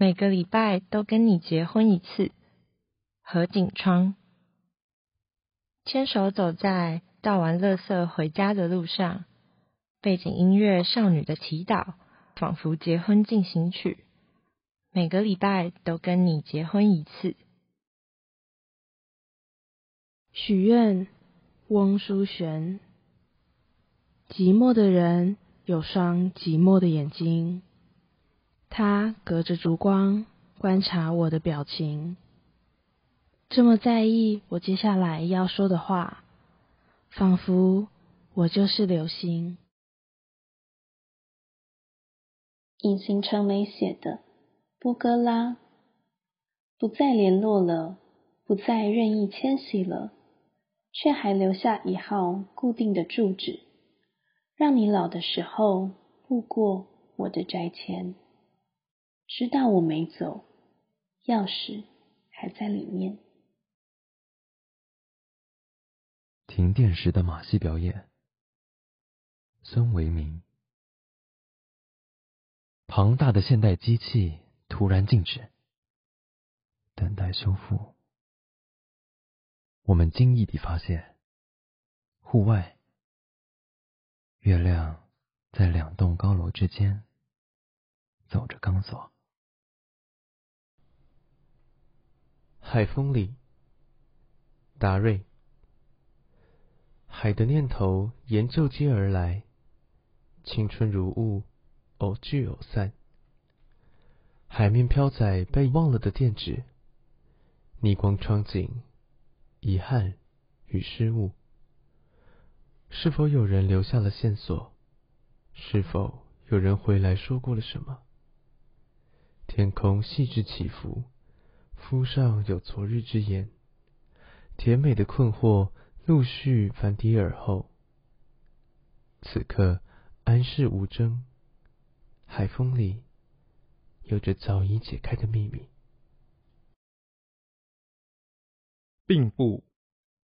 每个礼拜都跟你结婚一次。何景窗，牵手走在倒完垃圾回家的路上，背景音乐少女的祈祷，仿佛结婚进行曲。每个礼拜都跟你结婚一次。许愿，翁淑璇。寂寞的人有双寂寞的眼睛，他隔着烛光观察我的表情，这么在意我接下来要说的话，仿佛我就是流星。隐形成美写的。波哥拉，不再联络了，不再任意迁徙了，却还留下一号固定的住址，让你老的时候路过我的宅前，知道我没走，钥匙还在里面。停电时的马戏表演，孙维民，庞大的现代机器。突然静止，等待修复。我们惊异地发现，户外月亮在两栋高楼之间走着钢索。海风里，达瑞，海的念头沿旧街而来，青春如雾，偶聚偶散。海面飘载被忘了的电纸，逆光窗景，遗憾与失误。是否有人留下了线索？是否有人回来说过了什么？天空细致起伏，夫上有昨日之言。甜美的困惑陆续反抵耳后。此刻安适无争，海风里。有着早已解开的秘密。并不，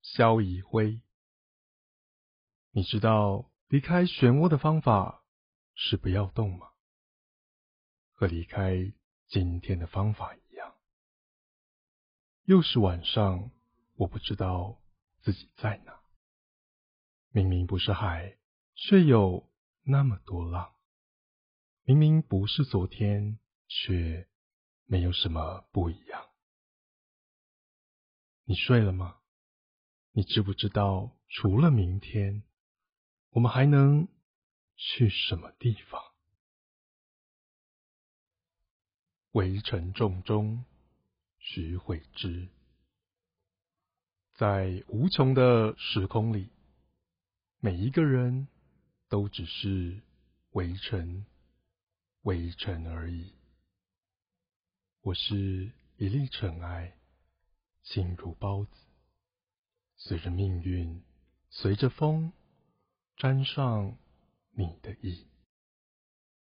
萧以辉。你知道离开漩涡的方法是不要动吗？和离开今天的方法。又是晚上，我不知道自己在哪。明明不是海，却有那么多浪。明明不是昨天。却没有什么不一样。你睡了吗？你知不知道，除了明天，我们还能去什么地方？围城重中，徐慧芝，在无穷的时空里，每一个人都只是围城，围城而已。我是一粒尘埃，心如包子，随着命运，随着风，沾上你的意。